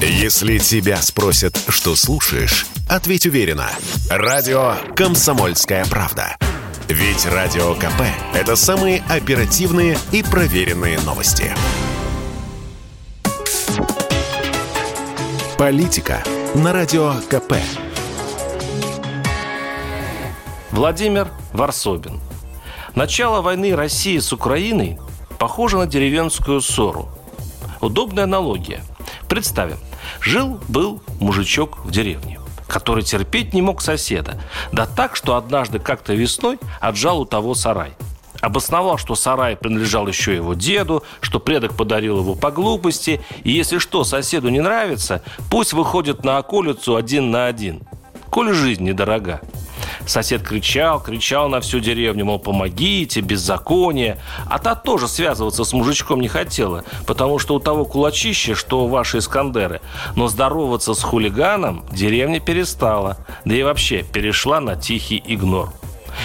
Если тебя спросят, что слушаешь, ответь уверенно. Радио «Комсомольская правда». Ведь Радио КП – это самые оперативные и проверенные новости. Политика на Радио КП. Владимир Варсобин. Начало войны России с Украиной похоже на деревенскую ссору. Удобная аналогия. Представим, жил-был мужичок в деревне который терпеть не мог соседа. Да так, что однажды как-то весной отжал у того сарай. Обосновал, что сарай принадлежал еще его деду, что предок подарил его по глупости, и если что соседу не нравится, пусть выходит на околицу один на один. Коли жизнь недорога. Сосед кричал, кричал на всю деревню, мол, помогите, беззаконие. А та тоже связываться с мужичком не хотела, потому что у того кулачище, что у вашей Искандеры. Но здороваться с хулиганом деревня перестала, да и вообще перешла на тихий игнор.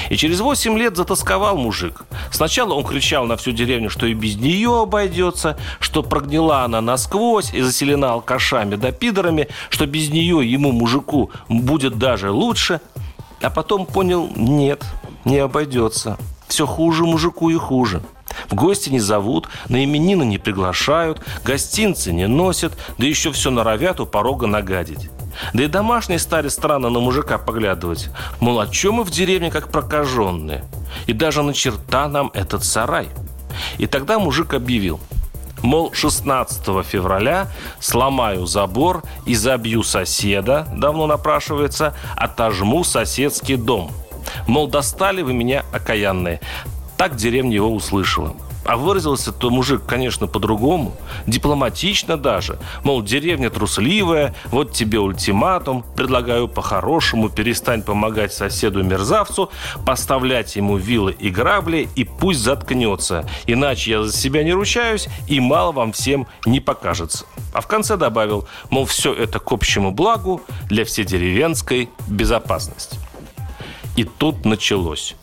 И через 8 лет затасковал мужик. Сначала он кричал на всю деревню, что и без нее обойдется, что прогнила она насквозь и заселена алкашами да пидорами, что без нее ему, мужику, будет даже лучше. А потом понял, нет, не обойдется. Все хуже мужику и хуже. В гости не зовут, на именины не приглашают, гостинцы не носят, да еще все норовят у порога нагадить. Да и домашние стали странно на мужика поглядывать. Мол, о чем мы в деревне как прокаженные? И даже на черта нам этот сарай. И тогда мужик объявил – Мол, 16 февраля сломаю забор и забью соседа, давно напрашивается, отожму соседский дом. Мол, достали вы меня окаянные. Так деревня его услышала. А выразился-то мужик, конечно, по-другому. Дипломатично даже. Мол, деревня трусливая, вот тебе ультиматум. Предлагаю по-хорошему перестань помогать соседу-мерзавцу, поставлять ему вилы и грабли, и пусть заткнется. Иначе я за себя не ручаюсь, и мало вам всем не покажется. А в конце добавил, мол, все это к общему благу для вседеревенской безопасности. И тут началось.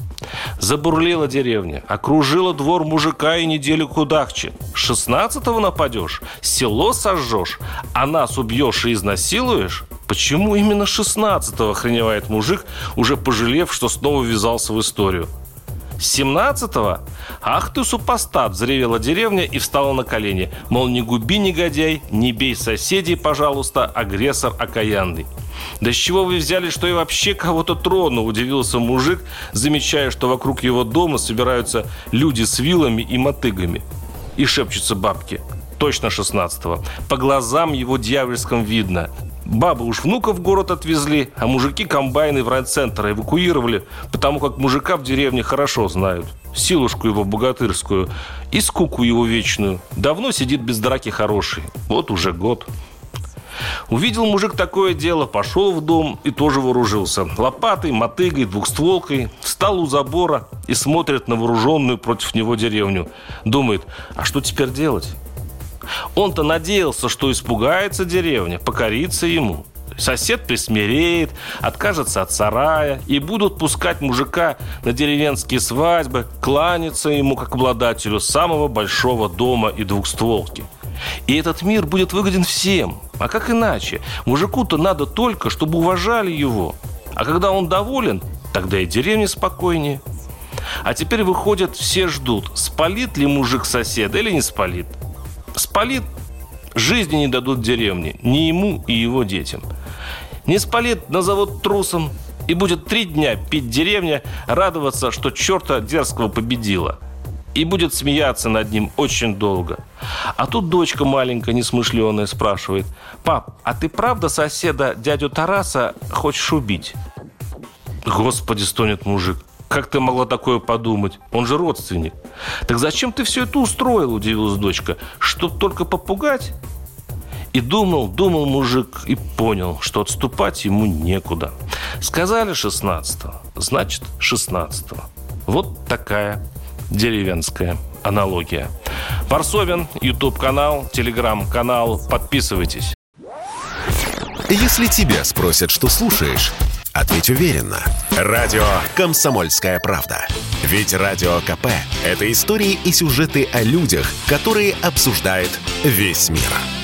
Забурлила деревня, окружила двор мужика и неделю кудахче. Шестнадцатого нападешь, село сожжешь, а нас убьешь и изнасилуешь? Почему именно шестнадцатого охреневает мужик, уже пожалев, что снова ввязался в историю? 17-го? Ах ты супостат, взревела деревня и встала на колени. Мол, не губи, негодяй, не бей соседей, пожалуйста, агрессор окаянный. «Да с чего вы взяли, что я вообще кого-то трону?» – удивился мужик, замечая, что вокруг его дома собираются люди с вилами и мотыгами. И шепчутся бабки. Точно 16-го. По глазам его дьявольском видно. Бабы уж внуков в город отвезли, а мужики комбайны в райцентр эвакуировали, потому как мужика в деревне хорошо знают. Силушку его богатырскую и скуку его вечную. Давно сидит без драки хороший. Вот уже год. Увидел мужик такое дело, пошел в дом и тоже вооружился. Лопатой, мотыгой, двухстволкой. Встал у забора и смотрит на вооруженную против него деревню. Думает, а что теперь делать? Он-то надеялся, что испугается деревня, покорится ему. Сосед присмиреет, откажется от сарая, и будут пускать мужика на деревенские свадьбы, кланяться ему как обладателю самого большого дома и двухстволки – и этот мир будет выгоден всем. А как иначе? Мужику-то надо только, чтобы уважали его. А когда он доволен, тогда и деревня спокойнее. А теперь выходят, все ждут, спалит ли мужик соседа или не спалит. Спалит, жизни не дадут деревне, ни ему и его детям. Не спалит, назовут трусом, и будет три дня пить деревня, радоваться, что черта дерзкого победила – и будет смеяться над ним очень долго. А тут дочка маленькая, несмышленая, спрашивает, «Пап, а ты правда соседа дядю Тараса хочешь убить?» Господи, стонет мужик. Как ты могла такое подумать? Он же родственник. Так зачем ты все это устроил, удивилась дочка. Чтоб только попугать? И думал, думал мужик и понял, что отступать ему некуда. Сказали 16-го, значит 16-го. Вот такая деревенская аналогия. Варсовин, YouTube-канал, Telegram-канал. Подписывайтесь. Если тебя спросят, что слушаешь, ответь уверенно. Радио «Комсомольская правда». Ведь Радио КП – это истории и сюжеты о людях, которые обсуждает весь мир.